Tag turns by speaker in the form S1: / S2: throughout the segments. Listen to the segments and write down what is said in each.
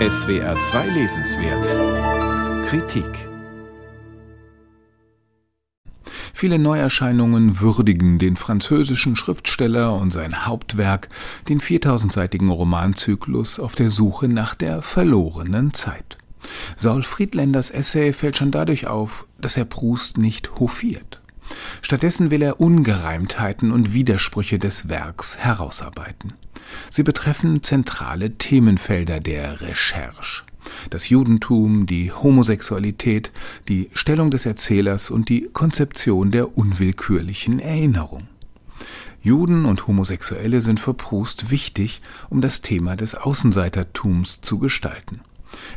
S1: SWR 2 Lesenswert Kritik Viele Neuerscheinungen würdigen den französischen Schriftsteller und sein Hauptwerk, den 4000-seitigen Romanzyklus Auf der Suche nach der verlorenen Zeit. Saul Friedländers Essay fällt schon dadurch auf, dass er Proust nicht hofiert. Stattdessen will er Ungereimtheiten und Widersprüche des Werks herausarbeiten. Sie betreffen zentrale Themenfelder der Recherche. Das Judentum, die Homosexualität, die Stellung des Erzählers und die Konzeption der unwillkürlichen Erinnerung. Juden und Homosexuelle sind für Proust wichtig, um das Thema des Außenseitertums zu gestalten.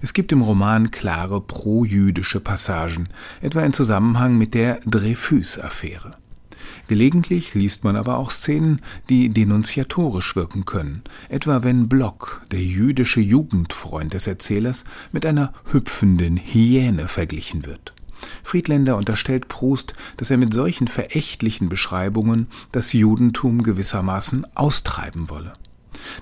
S1: Es gibt im Roman klare pro-jüdische Passagen, etwa in Zusammenhang mit der Dreyfus-Affäre. Gelegentlich liest man aber auch Szenen, die denunziatorisch wirken können, etwa wenn Block, der jüdische Jugendfreund des Erzählers, mit einer hüpfenden Hyäne verglichen wird. Friedländer unterstellt Proust, dass er mit solchen verächtlichen Beschreibungen das Judentum gewissermaßen austreiben wolle.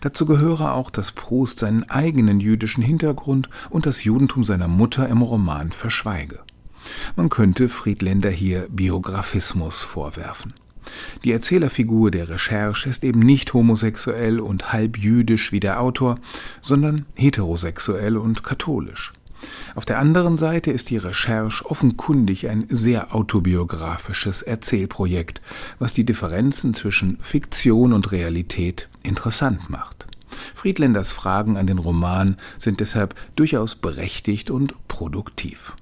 S1: Dazu gehöre auch, dass Proust seinen eigenen jüdischen Hintergrund und das Judentum seiner Mutter im Roman verschweige. Man könnte Friedländer hier Biografismus vorwerfen. Die Erzählerfigur der Recherche ist eben nicht homosexuell und halb jüdisch wie der Autor, sondern heterosexuell und katholisch. Auf der anderen Seite ist die Recherche offenkundig ein sehr autobiografisches Erzählprojekt, was die Differenzen zwischen Fiktion und Realität interessant macht. Friedländers Fragen an den Roman sind deshalb durchaus berechtigt und produktiv.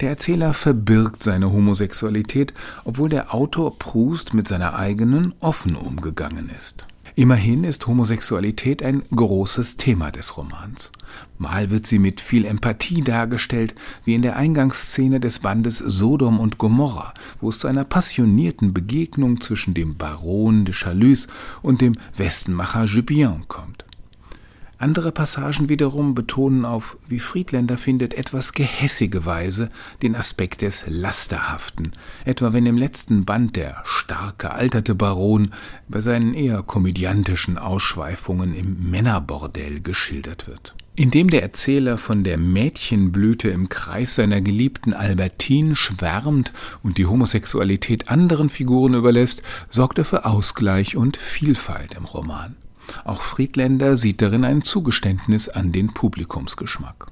S1: Der Erzähler verbirgt seine Homosexualität, obwohl der Autor Proust mit seiner eigenen offen umgegangen ist. Immerhin ist Homosexualität ein großes Thema des Romans. Mal wird sie mit viel Empathie dargestellt, wie in der Eingangsszene des Bandes Sodom und Gomorra, wo es zu einer passionierten Begegnung zwischen dem Baron de Chalus und dem Westenmacher Jupien kommt. Andere Passagen wiederum betonen auf, wie Friedländer findet, etwas gehässige Weise den Aspekt des Lasterhaften, etwa wenn im letzten Band der starke, alterte Baron bei seinen eher komödiantischen Ausschweifungen im Männerbordell geschildert wird. Indem der Erzähler von der Mädchenblüte im Kreis seiner geliebten Albertine schwärmt und die Homosexualität anderen Figuren überlässt, sorgt er für Ausgleich und Vielfalt im Roman. Auch Friedländer sieht darin ein Zugeständnis an den Publikumsgeschmack.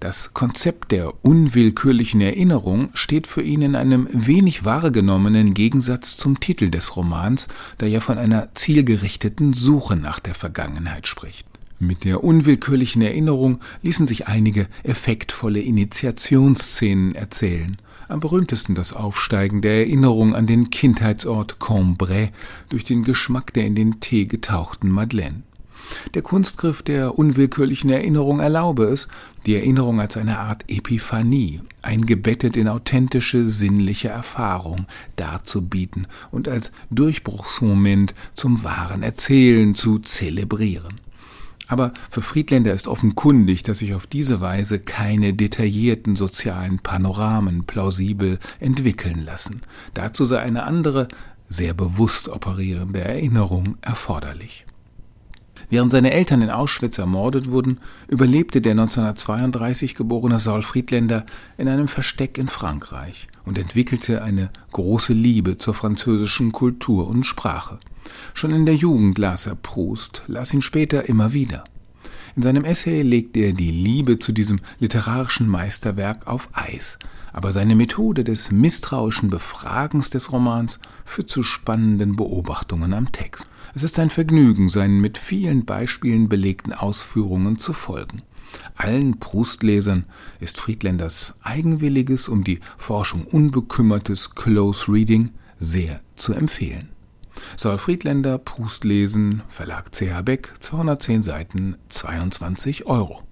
S1: Das Konzept der unwillkürlichen Erinnerung steht für ihn in einem wenig wahrgenommenen Gegensatz zum Titel des Romans, der ja von einer zielgerichteten Suche nach der Vergangenheit spricht. Mit der unwillkürlichen Erinnerung ließen sich einige effektvolle Initiationsszenen erzählen, am berühmtesten das Aufsteigen der Erinnerung an den Kindheitsort Cambrai durch den Geschmack der in den Tee getauchten Madeleine. Der Kunstgriff der unwillkürlichen Erinnerung erlaube es, die Erinnerung als eine Art Epiphanie, eingebettet in authentische sinnliche Erfahrung, darzubieten und als Durchbruchsmoment zum wahren Erzählen zu zelebrieren. Aber für Friedländer ist offenkundig, dass sich auf diese Weise keine detaillierten sozialen Panoramen plausibel entwickeln lassen. Dazu sei eine andere, sehr bewusst operierende Erinnerung erforderlich. Während seine Eltern in Auschwitz ermordet wurden, überlebte der 1932 geborene Saul Friedländer in einem Versteck in Frankreich und entwickelte eine große Liebe zur französischen Kultur und Sprache. Schon in der Jugend las er Proust, las ihn später immer wieder. In seinem Essay legt er die Liebe zu diesem literarischen Meisterwerk auf Eis, aber seine Methode des misstrauischen Befragens des Romans führt zu spannenden Beobachtungen am Text. Es ist ein Vergnügen, seinen mit vielen Beispielen belegten Ausführungen zu folgen. Allen Proustlesern ist Friedländers eigenwilliges, um die Forschung unbekümmertes Close Reading sehr zu empfehlen. Saul Friedländer, Proust lesen, Verlag CH Beck, 210 Seiten, 22 Euro.